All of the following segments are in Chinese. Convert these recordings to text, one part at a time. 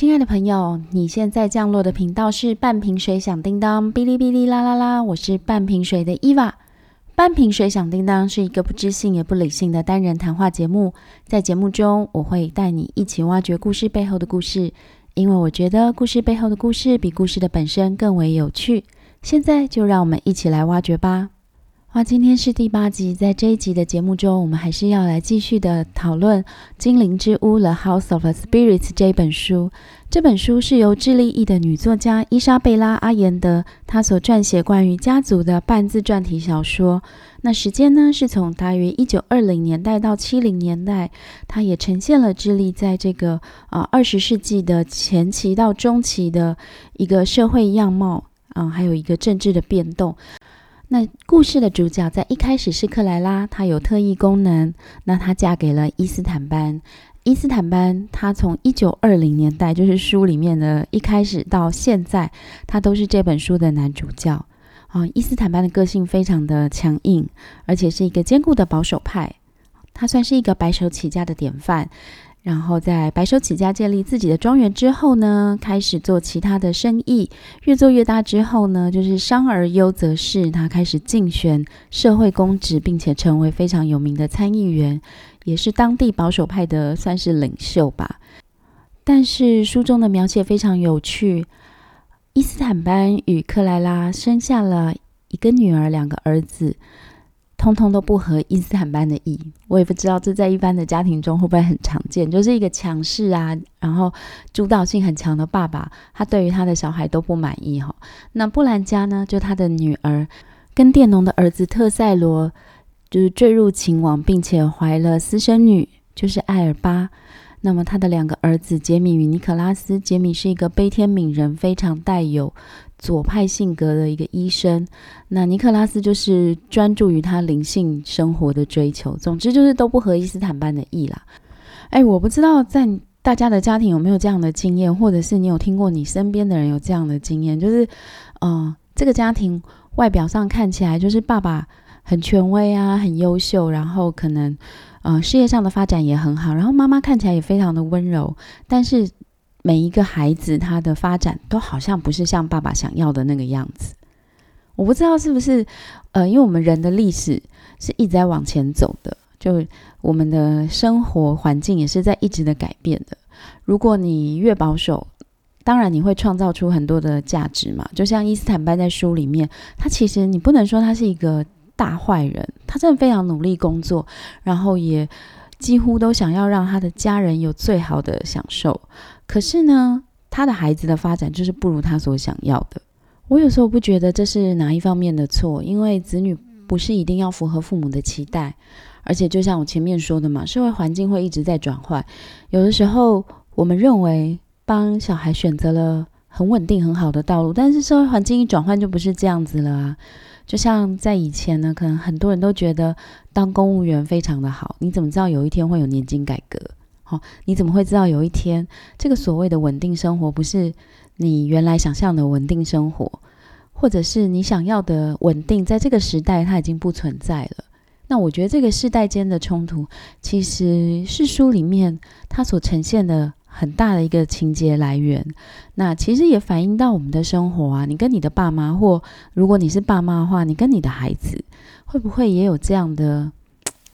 亲爱的朋友，你现在降落的频道是半瓶水响叮当，哔哩哔哩啦啦啦，我是半瓶水的伊娃。半瓶水响叮当是一个不知性也不理性的单人谈话节目，在节目中我会带你一起挖掘故事背后的故事，因为我觉得故事背后的故事比故事的本身更为有趣。现在就让我们一起来挖掘吧。哇，今天是第八集，在这一集的节目中，我们还是要来继续的讨论《精灵之屋》The House of Spirits 这本书。这本书是由智利裔的女作家伊莎贝拉·阿延德她所撰写关于家族的半自传体小说。那时间呢，是从大约一九二零年代到七零年代，它也呈现了智利在这个啊二十世纪的前期到中期的一个社会样貌啊，还有一个政治的变动。那故事的主角在一开始是克莱拉，她有特异功能。那她嫁给了伊斯坦班。伊斯坦班，他从一九二零年代，就是书里面的一开始到现在，他都是这本书的男主角啊。伊斯坦班的个性非常的强硬，而且是一个坚固的保守派。他算是一个白手起家的典范。然后在白手起家建立自己的庄园之后呢，开始做其他的生意，越做越大之后呢，就是商而优则仕，他开始竞选社会公职，并且成为非常有名的参议员，也是当地保守派的算是领袖吧。但是书中的描写非常有趣，伊斯坦班与克莱拉生下了一个女儿，两个儿子。通通都不合伊斯坦班的意，我也不知道这在一般的家庭中会不会很常见。就是一个强势啊，然后主导性很强的爸爸，他对于他的小孩都不满意哈。那布兰家呢，就他的女儿跟佃农的儿子特塞罗，就是坠入情网，并且怀了私生女，就是艾尔巴。那么他的两个儿子杰米与尼克拉斯，杰米是一个悲天悯人、非常带有。左派性格的一个医生，那尼克拉斯就是专注于他灵性生活的追求。总之就是都不合伊斯坦班的意啦。哎，我不知道在大家的家庭有没有这样的经验，或者是你有听过你身边的人有这样的经验，就是，嗯，这个家庭外表上看起来就是爸爸很权威啊，很优秀，然后可能，呃，事业上的发展也很好，然后妈妈看起来也非常的温柔，但是。每一个孩子，他的发展都好像不是像爸爸想要的那个样子。我不知道是不是，呃，因为我们人的历史是一直在往前走的，就我们的生活环境也是在一直的改变的。如果你越保守，当然你会创造出很多的价值嘛。就像伊斯坦班在书里面，他其实你不能说他是一个大坏人，他真的非常努力工作，然后也几乎都想要让他的家人有最好的享受。可是呢，他的孩子的发展就是不如他所想要的。我有时候不觉得这是哪一方面的错，因为子女不是一定要符合父母的期待，而且就像我前面说的嘛，社会环境会一直在转换。有的时候我们认为帮小孩选择了很稳定很好的道路，但是社会环境一转换就不是这样子了啊。就像在以前呢，可能很多人都觉得当公务员非常的好，你怎么知道有一天会有年金改革？哦，你怎么会知道有一天这个所谓的稳定生活不是你原来想象的稳定生活，或者是你想要的稳定，在这个时代它已经不存在了？那我觉得这个世代间的冲突，其实是书里面它所呈现的很大的一个情节来源。那其实也反映到我们的生活啊，你跟你的爸妈，或如果你是爸妈的话，你跟你的孩子，会不会也有这样的？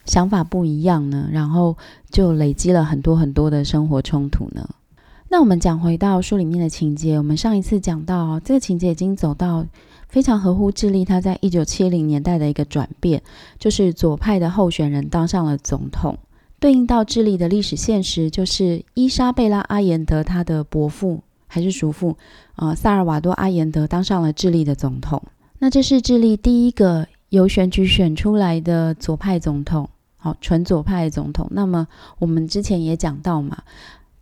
想法不一样呢，然后就累积了很多很多的生活冲突呢。那我们讲回到书里面的情节，我们上一次讲到这个情节已经走到非常合乎智利，他在一九七零年代的一个转变，就是左派的候选人当上了总统，对应到智利的历史现实，就是伊莎贝拉阿延德他的伯父还是叔父啊，萨尔瓦多阿延德当上了智利的总统。那这是智利第一个由选举选出来的左派总统。好，纯左派总统。那么我们之前也讲到嘛，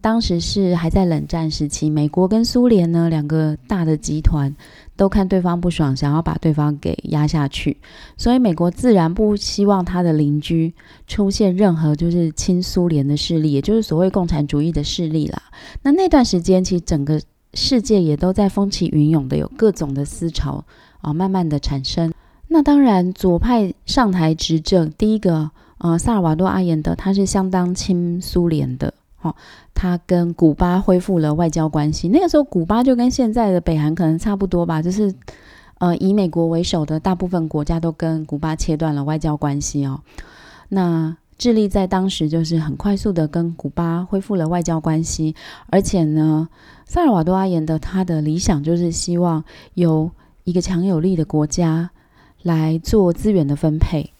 当时是还在冷战时期，美国跟苏联呢两个大的集团都看对方不爽，想要把对方给压下去，所以美国自然不希望他的邻居出现任何就是亲苏联的势力，也就是所谓共产主义的势力啦。那那段时间，其实整个世界也都在风起云涌的，有各种的思潮啊，慢慢的产生。那当然，左派上台执政，第一个。呃，萨尔瓦多阿延德他是相当亲苏联的，好，他跟古巴恢复了外交关系。那个时候，古巴就跟现在的北韩可能差不多吧，就是呃，以美国为首的大部分国家都跟古巴切断了外交关系哦。那智利在当时就是很快速的跟古巴恢复了外交关系，而且呢，萨尔瓦多阿言的他的理想就是希望有一个强有力的国家来做资源的分配。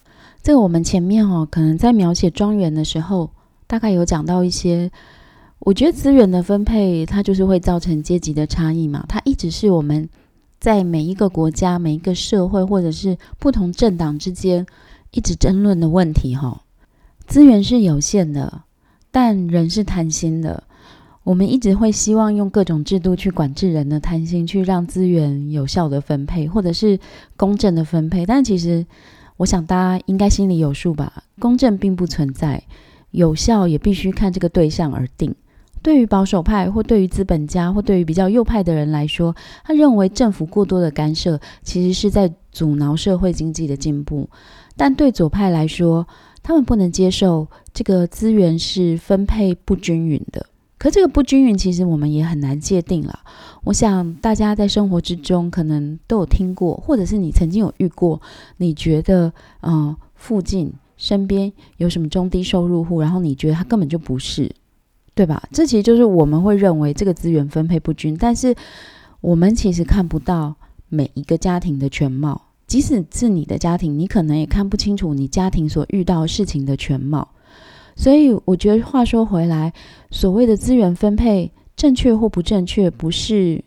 这个我们前面哦，可能在描写庄园的时候，大概有讲到一些。我觉得资源的分配，它就是会造成阶级的差异嘛。它一直是我们在每一个国家、每一个社会，或者是不同政党之间一直争论的问题哈。资源是有限的，但人是贪心的。我们一直会希望用各种制度去管制人的贪心，去让资源有效的分配，或者是公正的分配。但其实，我想大家应该心里有数吧？公正并不存在，有效也必须看这个对象而定。对于保守派，或对于资本家，或对于比较右派的人来说，他认为政府过多的干涉其实是在阻挠社会经济的进步。但对左派来说，他们不能接受这个资源是分配不均匀的，可这个不均匀其实我们也很难界定了。我想大家在生活之中可能都有听过，或者是你曾经有遇过，你觉得嗯附近身边有什么中低收入户，然后你觉得他根本就不是，对吧？这其实就是我们会认为这个资源分配不均，但是我们其实看不到每一个家庭的全貌。即使是你的家庭，你可能也看不清楚你家庭所遇到事情的全貌。所以，我觉得话说回来，所谓的资源分配正确或不正确，不是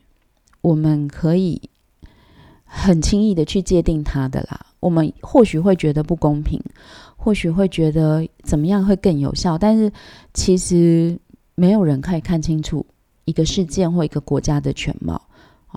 我们可以很轻易的去界定它的啦。我们或许会觉得不公平，或许会觉得怎么样会更有效，但是其实没有人可以看清楚一个事件或一个国家的全貌。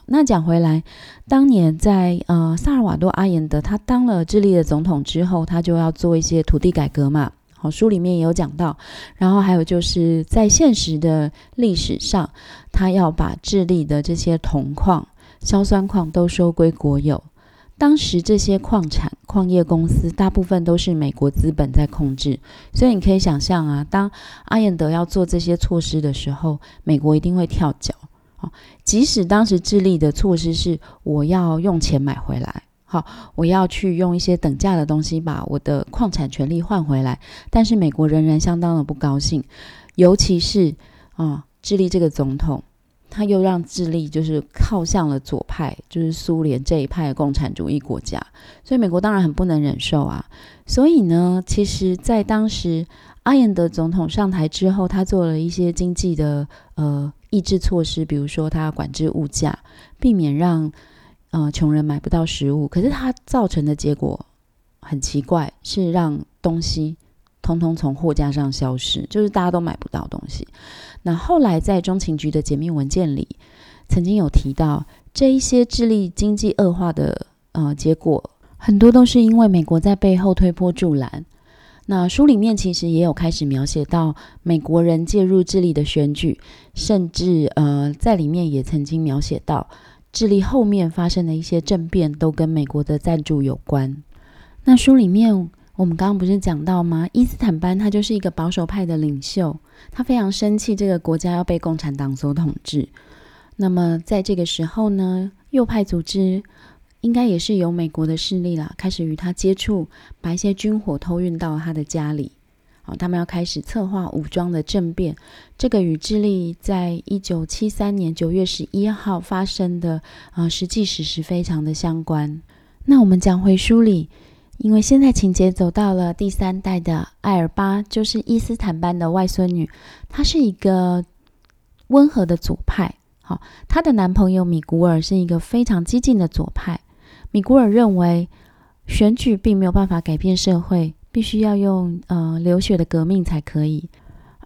那讲回来，当年在呃萨尔瓦多阿延德他当了智利的总统之后，他就要做一些土地改革嘛。好，书里面也有讲到。然后还有就是在现实的历史上，他要把智利的这些铜矿、硝酸矿都收归国有。当时这些矿产、矿业公司大部分都是美国资本在控制，所以你可以想象啊，当阿延德要做这些措施的时候，美国一定会跳脚。好，即使当时智利的措施是我要用钱买回来，好，我要去用一些等价的东西把我的矿产权利换回来，但是美国仍然相当的不高兴，尤其是啊，智利这个总统，他又让智利就是靠向了左派，就是苏联这一派的共产主义国家，所以美国当然很不能忍受啊。所以呢，其实，在当时阿延德总统上台之后，他做了一些经济的呃。抑制措施，比如说他管制物价，避免让呃穷人买不到食物。可是它造成的结果很奇怪，是让东西通通从货架上消失，就是大家都买不到东西。那后来在中情局的解密文件里，曾经有提到这一些智利经济恶化的呃结果，很多都是因为美国在背后推波助澜。那书里面其实也有开始描写到美国人介入智利的选举，甚至呃在里面也曾经描写到智利后面发生的一些政变都跟美国的赞助有关。那书里面我们刚刚不是讲到吗？伊斯坦班他就是一个保守派的领袖，他非常生气这个国家要被共产党所统治。那么在这个时候呢，右派组织。应该也是由美国的势力啦，开始与他接触，把一些军火偷运到他的家里。好，他们要开始策划武装的政变。这个与智利在一九七三年九月十一号发生的啊实际史实非常的相关。那我们讲回书里，因为现在情节走到了第三代的艾尔巴，就是伊斯坦班的外孙女，她是一个温和的左派。好，她的男朋友米古尔是一个非常激进的左派。米古尔认为，选举并没有办法改变社会，必须要用呃流血的革命才可以。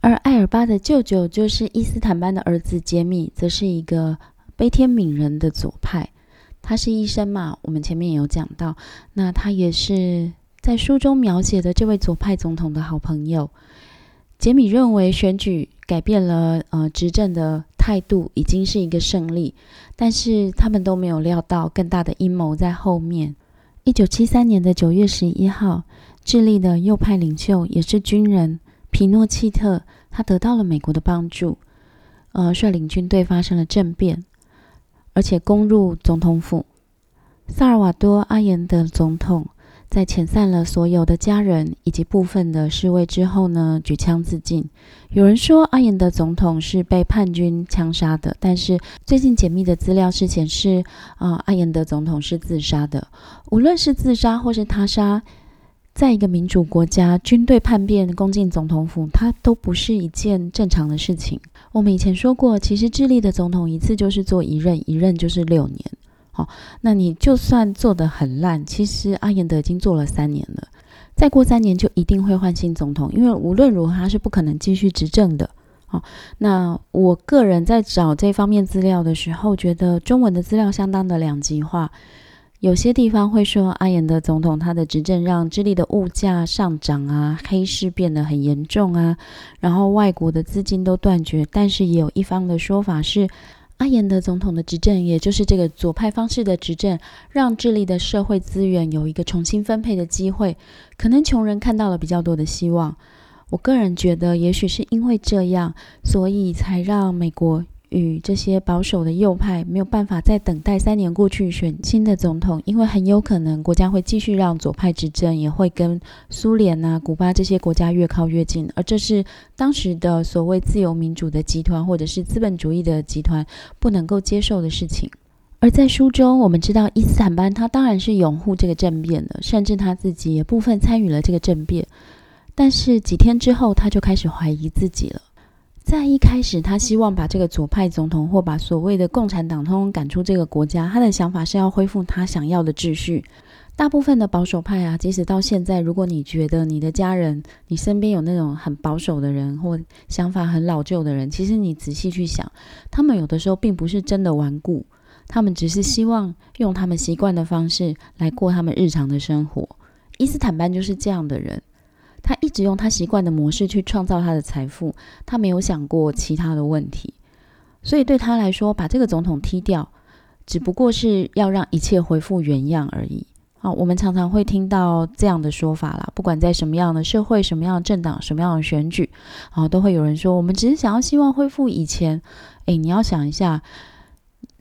而艾尔巴的舅舅就是伊斯坦班的儿子杰米，则是一个悲天悯人的左派。他是医生嘛，我们前面也有讲到。那他也是在书中描写的这位左派总统的好朋友。杰米认为选举改变了呃执政的态度，已经是一个胜利。但是他们都没有料到更大的阴谋在后面。一九七三年的九月十一号，智利的右派领袖也是军人皮诺契特他得到了美国的帮助，呃，率领军队发生了政变，而且攻入总统府。萨尔瓦多·阿延德总统在遣散了所有的家人以及部分的侍卫之后呢，举枪自尽。有人说阿延德总统是被叛军枪杀的，但是最近解密的资料是显示，啊，阿延德总统是自杀的。无论是自杀或是他杀，在一个民主国家，军队叛变攻进总统府，它都不是一件正常的事情。我们以前说过，其实智利的总统一次就是做一任，一任就是六年。好，那你就算做得很烂，其实阿延德已经做了三年了，再过三年就一定会换新总统，因为无论如何他是不可能继续执政的。好，那我个人在找这方面资料的时候，觉得中文的资料相当的两极化，有些地方会说阿延德总统他的执政让智利的物价上涨啊，黑市变得很严重啊，然后外国的资金都断绝，但是也有一方的说法是。阿延德总统的执政，也就是这个左派方式的执政，让智利的社会资源有一个重新分配的机会，可能穷人看到了比较多的希望。我个人觉得，也许是因为这样，所以才让美国。与这些保守的右派没有办法再等待三年过去选新的总统，因为很有可能国家会继续让左派执政，也会跟苏联啊、古巴这些国家越靠越近，而这是当时的所谓自由民主的集团或者是资本主义的集团不能够接受的事情。而在书中，我们知道伊斯坦班他当然是拥护这个政变的，甚至他自己也部分参与了这个政变，但是几天之后他就开始怀疑自己了。在一开始，他希望把这个左派总统或把所谓的共产党通通赶出这个国家。他的想法是要恢复他想要的秩序。大部分的保守派啊，即使到现在，如果你觉得你的家人、你身边有那种很保守的人或想法很老旧的人，其实你仔细去想，他们有的时候并不是真的顽固，他们只是希望用他们习惯的方式来过他们日常的生活。伊斯坦班就是这样的人。他一直用他习惯的模式去创造他的财富，他没有想过其他的问题，所以对他来说，把这个总统踢掉，只不过是要让一切恢复原样而已。好，我们常常会听到这样的说法啦，不管在什么样的社会、什么样的政党、什么样的选举，啊，都会有人说，我们只是想要希望恢复以前。诶，你要想一下，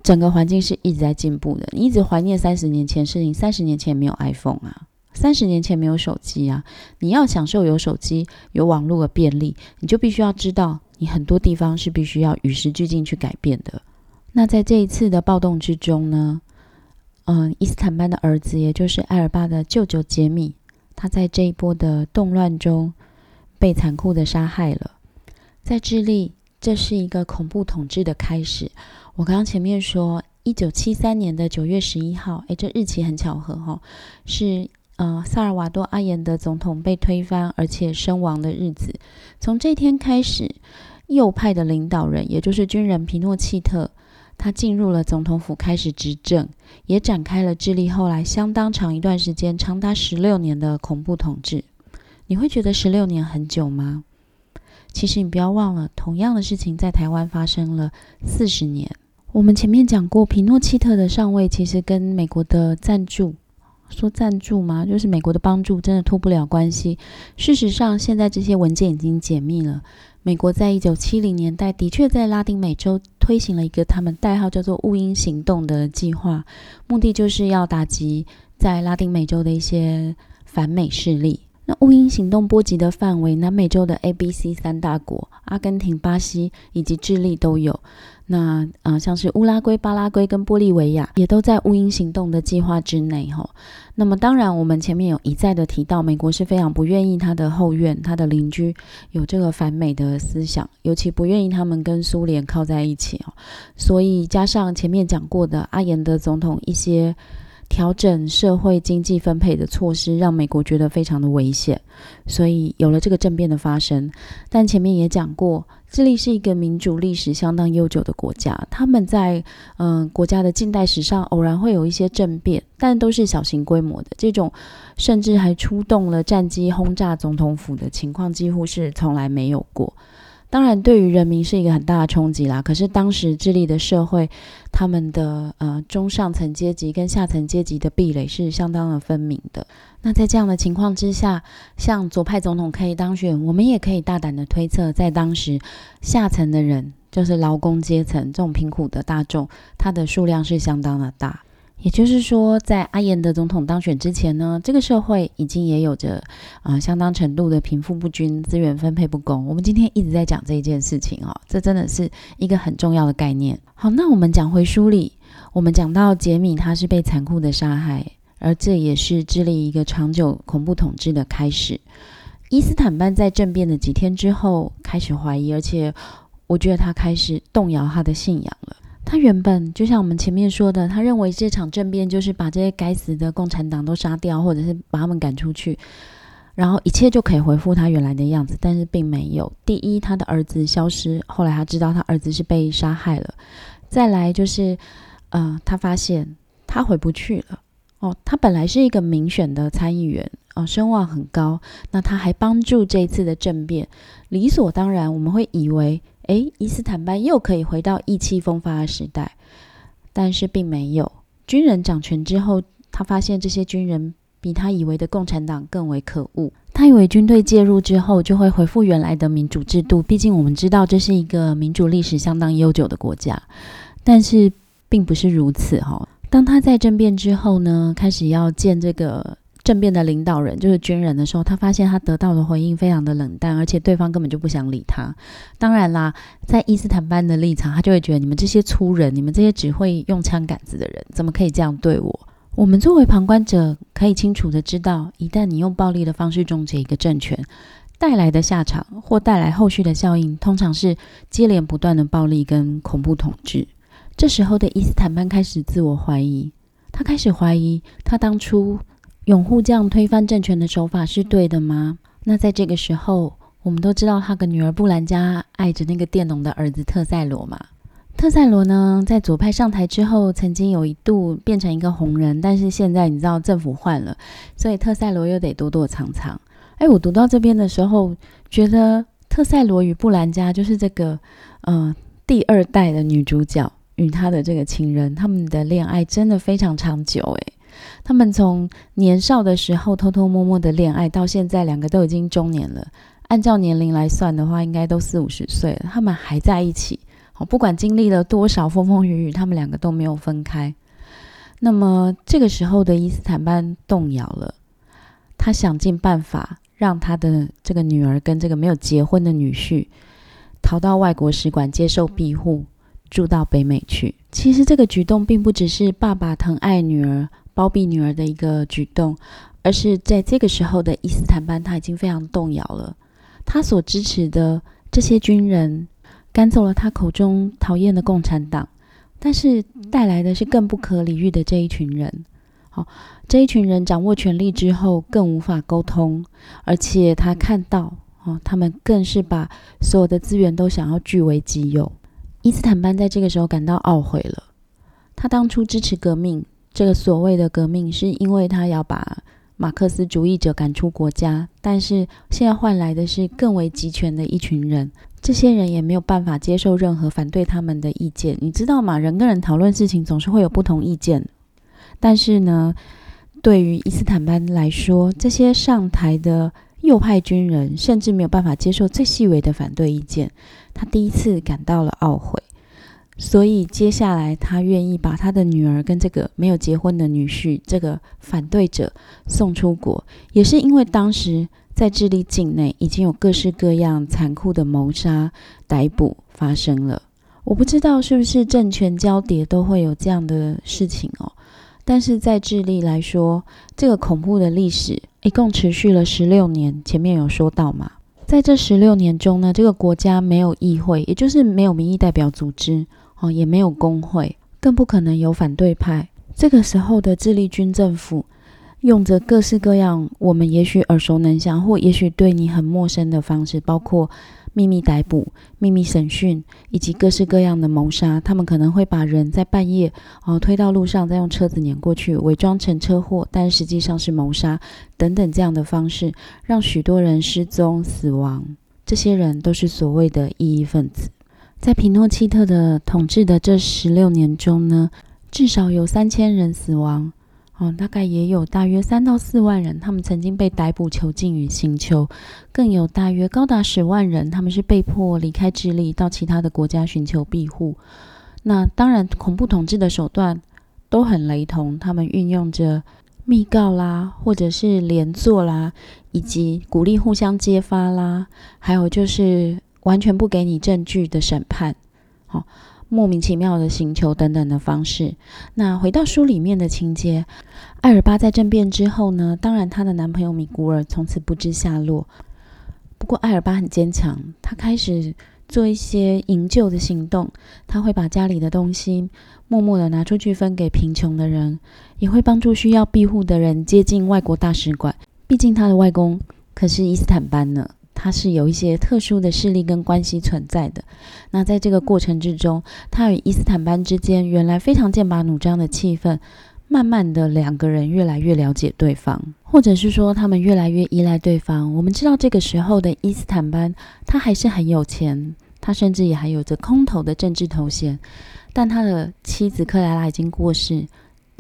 整个环境是一直在进步的，你一直怀念三十年前事情，三十年前没有 iPhone 啊。三十年前没有手机啊，你要享受有手机、有网络的便利，你就必须要知道，你很多地方是必须要与时俱进去改变的。那在这一次的暴动之中呢，嗯，伊斯坦班的儿子，也就是埃尔巴的舅舅杰米，他在这一波的动乱中被残酷的杀害了。在智利，这是一个恐怖统治的开始。我刚刚前面说，一九七三年的九月十一号，诶，这日期很巧合哈，是。呃，萨尔瓦多·阿延德总统被推翻而且身亡的日子，从这天开始，右派的领导人，也就是军人皮诺契特，他进入了总统府开始执政，也展开了智利后来相当长一段时间，长达十六年的恐怖统治。你会觉得十六年很久吗？其实你不要忘了，同样的事情在台湾发生了四十年。我们前面讲过，皮诺契特的上位其实跟美国的赞助。说赞助吗？就是美国的帮助，真的脱不了关系。事实上，现在这些文件已经解密了。美国在一九七零年代的确在拉丁美洲推行了一个他们代号叫做“雾鹰行动”的计划，目的就是要打击在拉丁美洲的一些反美势力。那雾鹰行动波及的范围，南美洲的 A、B、C 三大国，阿根廷、巴西以及智利都有。那啊，像是乌拉圭、巴拉圭跟玻利维亚也都在乌鹰行动的计划之内哈。那么当然，我们前面有一再的提到，美国是非常不愿意他的后院、他的邻居有这个反美的思想，尤其不愿意他们跟苏联靠在一起哦。所以加上前面讲过的阿延德总统一些。调整社会经济分配的措施，让美国觉得非常的危险，所以有了这个政变的发生。但前面也讲过，智利是一个民主历史相当悠久的国家，他们在嗯国家的近代史上偶然会有一些政变，但都是小型规模的。这种甚至还出动了战机轰炸总统府的情况，几乎是从来没有过。当然，对于人民是一个很大的冲击啦。可是当时智利的社会，他们的呃中上层阶级跟下层阶级的壁垒是相当的分明的。那在这样的情况之下，像左派总统可以当选，我们也可以大胆的推测，在当时下层的人，就是劳工阶层这种贫苦的大众，他的数量是相当的大。也就是说，在阿延德总统当选之前呢，这个社会已经也有着啊相当程度的贫富不均、资源分配不公。我们今天一直在讲这一件事情哦，这真的是一个很重要的概念。好，那我们讲回书里，我们讲到杰米他是被残酷的杀害，而这也是智利一个长久恐怖统治的开始。伊斯坦班在政变的几天之后开始怀疑，而且我觉得他开始动摇他的信仰了。他原本就像我们前面说的，他认为这场政变就是把这些该死的共产党都杀掉，或者是把他们赶出去，然后一切就可以恢复他原来的样子。但是并没有。第一，他的儿子消失，后来他知道他儿子是被杀害了。再来就是，呃，他发现他回不去了。哦，他本来是一个民选的参议员，哦，声望很高。那他还帮助这一次的政变，理所当然，我们会以为。哎，伊斯坦班又可以回到意气风发的时代，但是并没有。军人掌权之后，他发现这些军人比他以为的共产党更为可恶。他以为军队介入之后就会恢复原来的民主制度，毕竟我们知道这是一个民主历史相当悠久的国家。但是并不是如此哈。当他在政变之后呢，开始要建这个。政变的领导人就是军人的时候，他发现他得到的回应非常的冷淡，而且对方根本就不想理他。当然啦，在伊斯坦班的立场，他就会觉得你们这些粗人，你们这些只会用枪杆子的人，怎么可以这样对我？我们作为旁观者，可以清楚的知道，一旦你用暴力的方式终结一个政权，带来的下场或带来后续的效应，通常是接连不断的暴力跟恐怖统治。这时候的伊斯坦班开始自我怀疑，他开始怀疑他当初。拥护这样推翻政权的手法是对的吗？那在这个时候，我们都知道他的女儿布兰加爱着那个佃农的儿子特塞罗嘛。特塞罗呢，在左派上台之后，曾经有一度变成一个红人，但是现在你知道政府换了，所以特塞罗又得躲躲藏藏。哎，我读到这边的时候，觉得特塞罗与布兰加就是这个，嗯，第二代的女主角与他的这个情人，他们的恋爱真的非常长久，诶。他们从年少的时候偷偷摸摸的恋爱，到现在两个都已经中年了。按照年龄来算的话，应该都四五十岁了。他们还在一起，好，不管经历了多少风风雨雨，他们两个都没有分开。那么这个时候的伊斯坦班动摇了，他想尽办法让他的这个女儿跟这个没有结婚的女婿逃到外国使馆接受庇护，住到北美去。其实这个举动并不只是爸爸疼爱女儿。包庇女儿的一个举动，而是在这个时候的伊斯坦班，他已经非常动摇了。他所支持的这些军人赶走了他口中讨厌的共产党，但是带来的是更不可理喻的这一群人。好，这一群人掌握权力之后，更无法沟通，而且他看到，哦，他们更是把所有的资源都想要据为己有。伊斯坦班在这个时候感到懊悔了，他当初支持革命。这个所谓的革命，是因为他要把马克思主义者赶出国家，但是现在换来的是更为集权的一群人。这些人也没有办法接受任何反对他们的意见。你知道吗？人跟人讨论事情总是会有不同意见，但是呢，对于伊斯坦班来说，这些上台的右派军人甚至没有办法接受最细微的反对意见。他第一次感到了懊悔。所以接下来，他愿意把他的女儿跟这个没有结婚的女婿，这个反对者送出国，也是因为当时在智利境内已经有各式各样残酷的谋杀、逮捕发生了。我不知道是不是政权交叠都会有这样的事情哦。但是在智利来说，这个恐怖的历史一共持续了十六年。前面有说到嘛，在这十六年中呢，这个国家没有议会，也就是没有民意代表组织。哦，也没有工会，更不可能有反对派。这个时候的智利军政府，用着各式各样我们也许耳熟能详，或也许对你很陌生的方式，包括秘密逮捕、秘密审讯，以及各式各样的谋杀。他们可能会把人在半夜哦推到路上，再用车子碾过去，伪装成车祸，但实际上是谋杀等等这样的方式，让许多人失踪死亡。这些人都是所谓的异议分子。在皮诺契特的统治的这十六年中呢，至少有三千人死亡。哦，大概也有大约三到四万人，他们曾经被逮捕囚禁于星球，更有大约高达十万人，他们是被迫离开智利，到其他的国家寻求庇护。那当然，恐怖统治的手段都很雷同，他们运用着密告啦，或者是连坐啦，以及鼓励互相揭发啦，还有就是完全不给你证据的审判。好。莫名其妙的请求等等的方式。那回到书里面的情节，艾尔巴在政变之后呢，当然她的男朋友米古尔从此不知下落。不过艾尔巴很坚强，他开始做一些营救的行动。他会把家里的东西默默的拿出去分给贫穷的人，也会帮助需要庇护的人接近外国大使馆。毕竟他的外公可是伊斯坦班呢。他是有一些特殊的势力跟关系存在的。那在这个过程之中，他与伊斯坦班之间原来非常剑拔弩张的气氛，慢慢的两个人越来越了解对方，或者是说他们越来越依赖对方。我们知道这个时候的伊斯坦班，他还是很有钱，他甚至也还有着空头的政治头衔，但他的妻子克莱拉已经过世。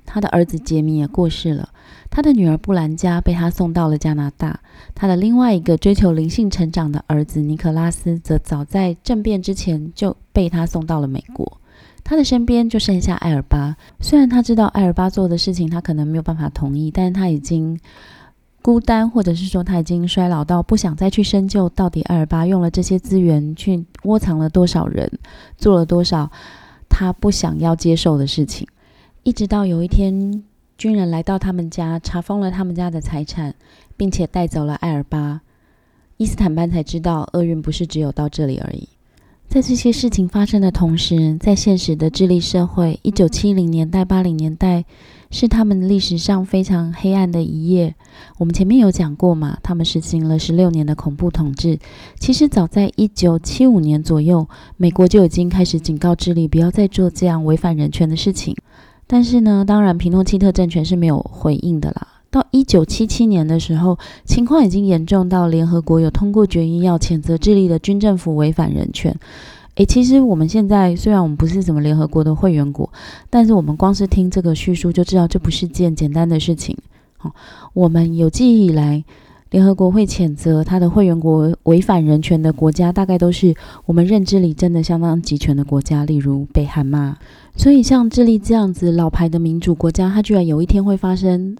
他的儿子杰米也过世了，他的女儿布兰加被他送到了加拿大，他的另外一个追求灵性成长的儿子尼可拉斯则早在政变之前就被他送到了美国。他的身边就剩下艾尔巴，虽然他知道艾尔巴做的事情他可能没有办法同意，但是他已经孤单，或者是说他已经衰老到不想再去深究到底艾尔巴用了这些资源去窝藏了多少人，做了多少他不想要接受的事情。一直到有一天，军人来到他们家，查封了他们家的财产，并且带走了艾尔巴，伊斯坦班才知道厄运不是只有到这里而已。在这些事情发生的同时，在现实的智利社会，一九七零年代、八零年代是他们历史上非常黑暗的一页。我们前面有讲过嘛，他们实行了十六年的恐怖统治。其实早在一九七五年左右，美国就已经开始警告智利不要再做这样违反人权的事情。但是呢，当然，皮诺契特政权是没有回应的啦。到一九七七年的时候，情况已经严重到联合国有通过决议要谴责智利的军政府违反人权。诶，其实我们现在虽然我们不是什么联合国的会员国，但是我们光是听这个叙述就知道这不是件简单的事情。好，我们有记忆以来。联合国会谴责他的会员国违反人权的国家，大概都是我们认知里真的相当集权的国家，例如北韩嘛。所以像智利这样子老牌的民主国家，它居然有一天会发生，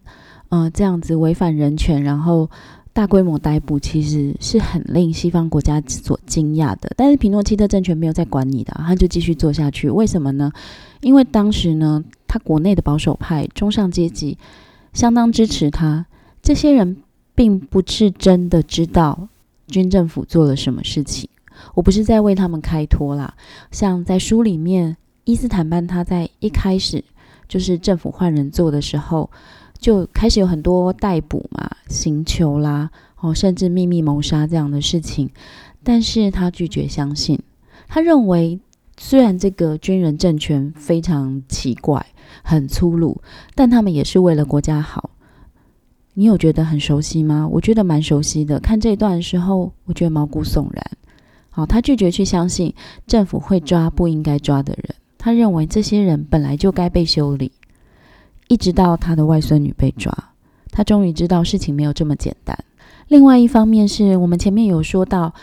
呃，这样子违反人权，然后大规模逮捕，其实是很令西方国家所惊讶的。但是皮诺契特政权没有再管你的，他就继续做下去。为什么呢？因为当时呢，他国内的保守派中上阶级相当支持他，这些人。并不是真的知道军政府做了什么事情，我不是在为他们开脱啦。像在书里面，伊斯坦班他在一开始就是政府换人做的时候，就开始有很多逮捕嘛、刑求啦，哦，甚至秘密谋杀这样的事情。但是他拒绝相信，他认为虽然这个军人政权非常奇怪、很粗鲁，但他们也是为了国家好。你有觉得很熟悉吗？我觉得蛮熟悉的。看这一段的时候，我觉得毛骨悚然。好，他拒绝去相信政府会抓不应该抓的人，他认为这些人本来就该被修理。一直到他的外孙女被抓，他终于知道事情没有这么简单。另外一方面是我们前面有说到。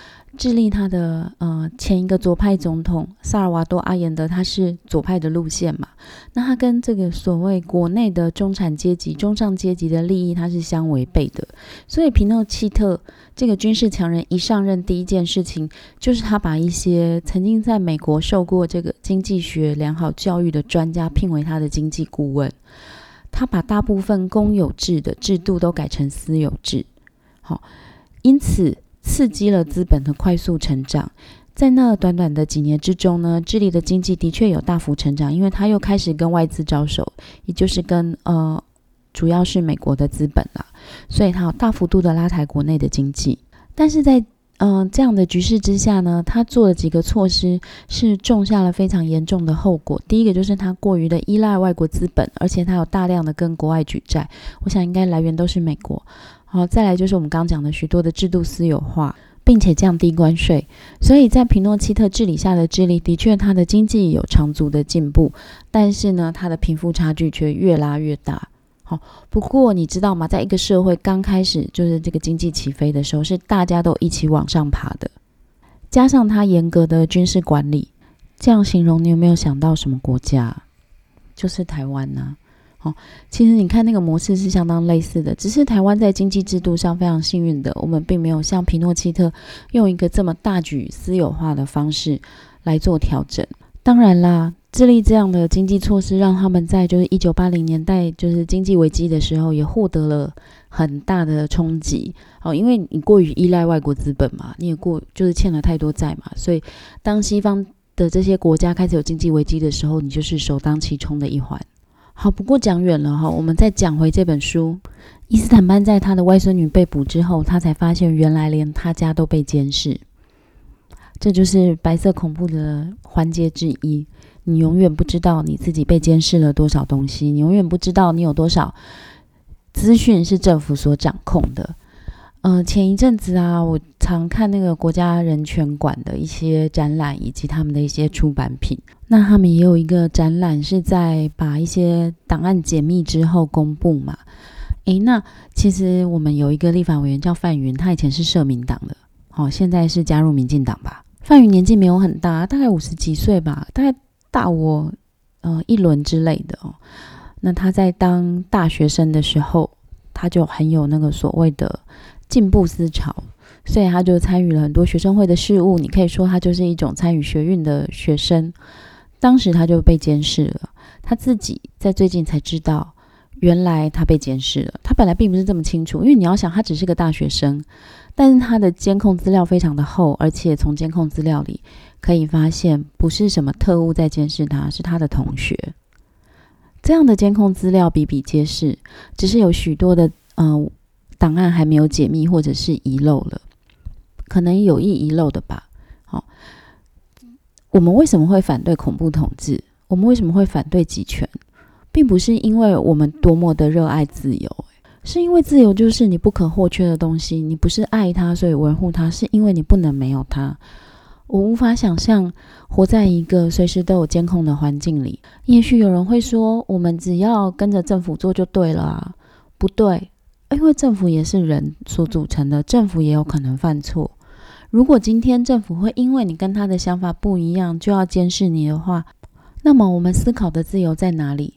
智利他的呃前一个左派总统萨尔瓦多阿延德，他是左派的路线嘛？那他跟这个所谓国内的中产阶级、中上阶级的利益，他是相违背的。所以皮诺契特这个军事强人一上任，第一件事情就是他把一些曾经在美国受过这个经济学良好教育的专家聘为他的经济顾问。他把大部分公有制的制度都改成私有制。好，因此。刺激了资本的快速成长，在那短短的几年之中呢，智利的经济的确有大幅成长，因为他又开始跟外资招手，也就是跟呃，主要是美国的资本啦，所以他有大幅度的拉抬国内的经济。但是在嗯这样的局势之下呢，他做了几个措施，是种下了非常严重的后果。第一个就是他过于的依赖外国资本，而且他有大量的跟国外举债，我想应该来源都是美国。好，再来就是我们刚讲的许多的制度私有化，并且降低关税，所以在皮诺契特治理下的智利的确，它的经济有长足的进步，但是呢，它的贫富差距却越拉越大。好，不过你知道吗？在一个社会刚开始就是这个经济起飞的时候，是大家都一起往上爬的，加上它严格的军事管理，这样形容你有没有想到什么国家？就是台湾呢。哦，其实你看那个模式是相当类似的，只是台湾在经济制度上非常幸运的，我们并没有像皮诺奇特用一个这么大举私有化的方式来做调整。当然啦，智利这样的经济措施让他们在就是一九八零年代就是经济危机的时候也获得了很大的冲击。哦，因为你过于依赖外国资本嘛，你也过就是欠了太多债嘛，所以当西方的这些国家开始有经济危机的时候，你就是首当其冲的一环。好，不过讲远了哈，我们再讲回这本书。伊斯坦班在他的外孙女被捕之后，他才发现原来连他家都被监视。这就是白色恐怖的环节之一。你永远不知道你自己被监视了多少东西，你永远不知道你有多少资讯是政府所掌控的。嗯，前一阵子啊，我常看那个国家人权馆的一些展览，以及他们的一些出版品。那他们也有一个展览，是在把一些档案解密之后公布嘛？诶，那其实我们有一个立法委员叫范云，他以前是社民党的，好，现在是加入民进党吧？范云年纪没有很大，大概五十几岁吧，大概大我呃一轮之类的哦。那他在当大学生的时候，他就很有那个所谓的。进步思潮，所以他就参与了很多学生会的事务。你可以说他就是一种参与学运的学生。当时他就被监视了，他自己在最近才知道，原来他被监视了。他本来并不是这么清楚，因为你要想，他只是个大学生，但是他的监控资料非常的厚，而且从监控资料里可以发现，不是什么特务在监视他，是他的同学。这样的监控资料比比皆是，只是有许多的嗯。档案还没有解密，或者是遗漏了，可能有意遗漏的吧。好，我们为什么会反对恐怖统治？我们为什么会反对集权？并不是因为我们多么的热爱自由，是因为自由就是你不可或缺的东西。你不是爱它，所以维护它，是因为你不能没有它。我无法想象活在一个随时都有监控的环境里。也许有人会说，我们只要跟着政府做就对了啊？不对。因为政府也是人所组成的，政府也有可能犯错。如果今天政府会因为你跟他的想法不一样就要监视你的话，那么我们思考的自由在哪里？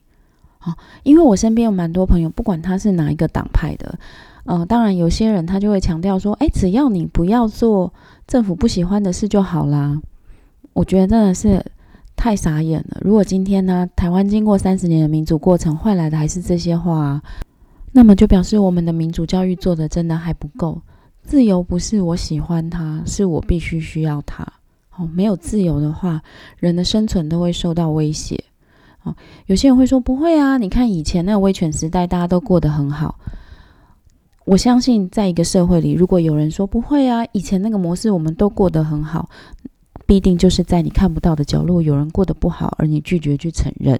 好，因为我身边有蛮多朋友，不管他是哪一个党派的，呃，当然有些人他就会强调说，哎，只要你不要做政府不喜欢的事就好啦。我觉得真的是太傻眼了。如果今天呢，台湾经过三十年的民主过程换来的还是这些话。那么就表示我们的民主教育做的真的还不够。自由不是我喜欢它，是我必须需要它。哦，没有自由的话，人的生存都会受到威胁。哦，有些人会说不会啊，你看以前那个威权时代，大家都过得很好。我相信，在一个社会里，如果有人说不会啊，以前那个模式我们都过得很好。必定就是在你看不到的角落，有人过得不好，而你拒绝去承认。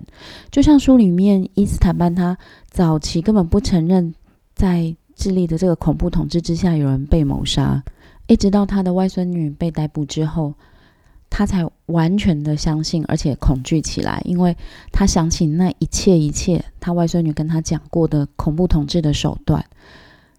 就像书里面伊斯坦班，他早期根本不承认，在智利的这个恐怖统治之下，有人被谋杀，一直到他的外孙女被逮捕之后，他才完全的相信，而且恐惧起来，因为他想起那一切一切，他外孙女跟他讲过的恐怖统治的手段。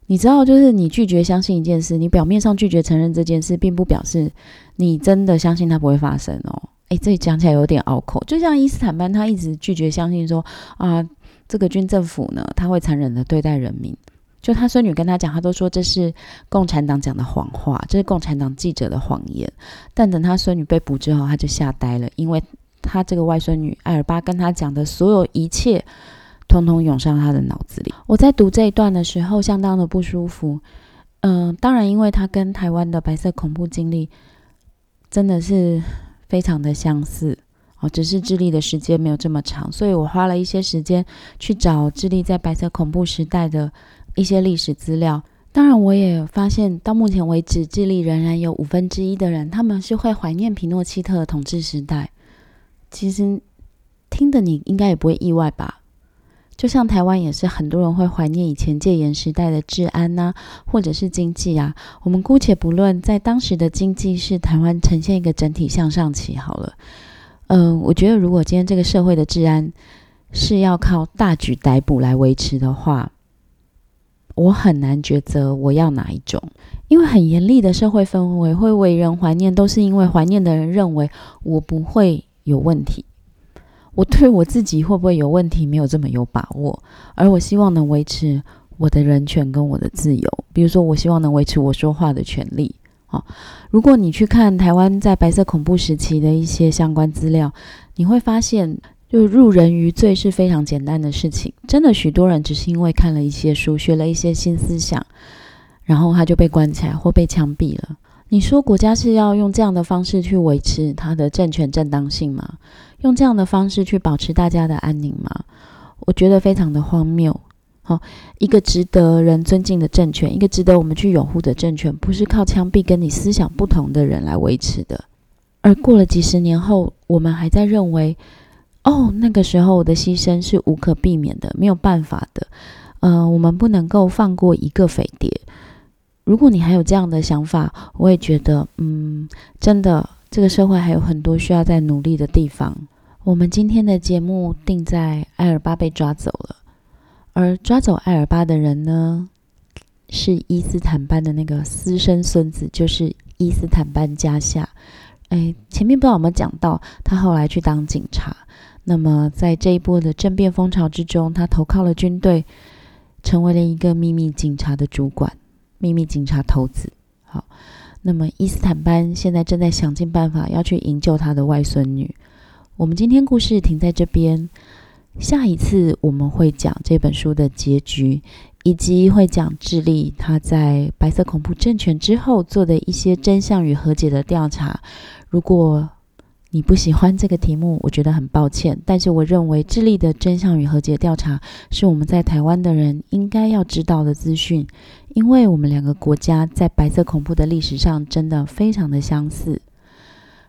你知道，就是你拒绝相信一件事，你表面上拒绝承认这件事，并不表示你真的相信它不会发生哦。诶，这讲起来有点拗口。就像伊斯坦班，他一直拒绝相信说啊，这个军政府呢，他会残忍的对待人民。就他孙女跟他讲，他都说这是共产党讲的谎话，这是共产党记者的谎言。但等他孙女被捕之后，他就吓呆了，因为他这个外孙女艾尔巴跟他讲的所有一切。通通涌上他的脑子里。我在读这一段的时候，相当的不舒服。嗯，当然，因为他跟台湾的白色恐怖经历真的是非常的相似哦，只是智利的时间没有这么长，所以我花了一些时间去找智利在白色恐怖时代的一些历史资料。当然，我也发现到目前为止，智利仍然有五分之一的人他们是会怀念皮诺契特的统治时代。其实听的你应该也不会意外吧？就像台湾也是很多人会怀念以前戒严时代的治安呐，或者是经济啊。我们姑且不论在当时的经济是台湾呈现一个整体向上期好了。嗯，我觉得如果今天这个社会的治安是要靠大举逮捕来维持的话，我很难抉择我要哪一种，因为很严厉的社会氛围会为人怀念，都是因为怀念的人认为我不会有问题，我对我自己会不会有问题没有这么有把握，而我希望能维持我的人权跟我的自由，比如说我希望能维持我说话的权利。好，如果你去看台湾在白色恐怖时期的一些相关资料，你会发现。就入人于罪是非常简单的事情，真的许多人只是因为看了一些书，学了一些新思想，然后他就被关起来或被枪毙了。你说国家是要用这样的方式去维持他的政权正当性吗？用这样的方式去保持大家的安宁吗？我觉得非常的荒谬。好，一个值得人尊敬的政权，一个值得我们去拥护的政权，不是靠枪毙跟你思想不同的人来维持的。而过了几十年后，我们还在认为。哦，那个时候我的牺牲是无可避免的，没有办法的。呃，我们不能够放过一个匪谍。如果你还有这样的想法，我也觉得，嗯，真的，这个社会还有很多需要再努力的地方。我们今天的节目定在艾尔巴被抓走了，而抓走艾尔巴的人呢，是伊斯坦班的那个私生孙子，就是伊斯坦班家下。哎，前面不知道有没有讲到，他后来去当警察。那么，在这一波的政变风潮之中，他投靠了军队，成为了一个秘密警察的主管，秘密警察头子。好，那么伊斯坦班现在正在想尽办法要去营救他的外孙女。我们今天故事停在这边，下一次我们会讲这本书的结局，以及会讲智利他在白色恐怖政权之后做的一些真相与和解的调查。如果你不喜欢这个题目，我觉得很抱歉。但是我认为智利的真相与和解调查是我们在台湾的人应该要知道的资讯，因为我们两个国家在白色恐怖的历史上真的非常的相似。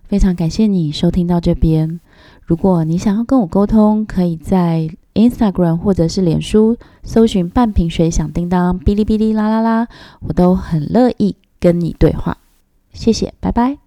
非常感谢你收听到这边。如果你想要跟我沟通，可以在 Instagram 或者是脸书搜寻“半瓶水响叮当”，哔哩哔哩啦啦啦，我都很乐意跟你对话。谢谢，拜拜。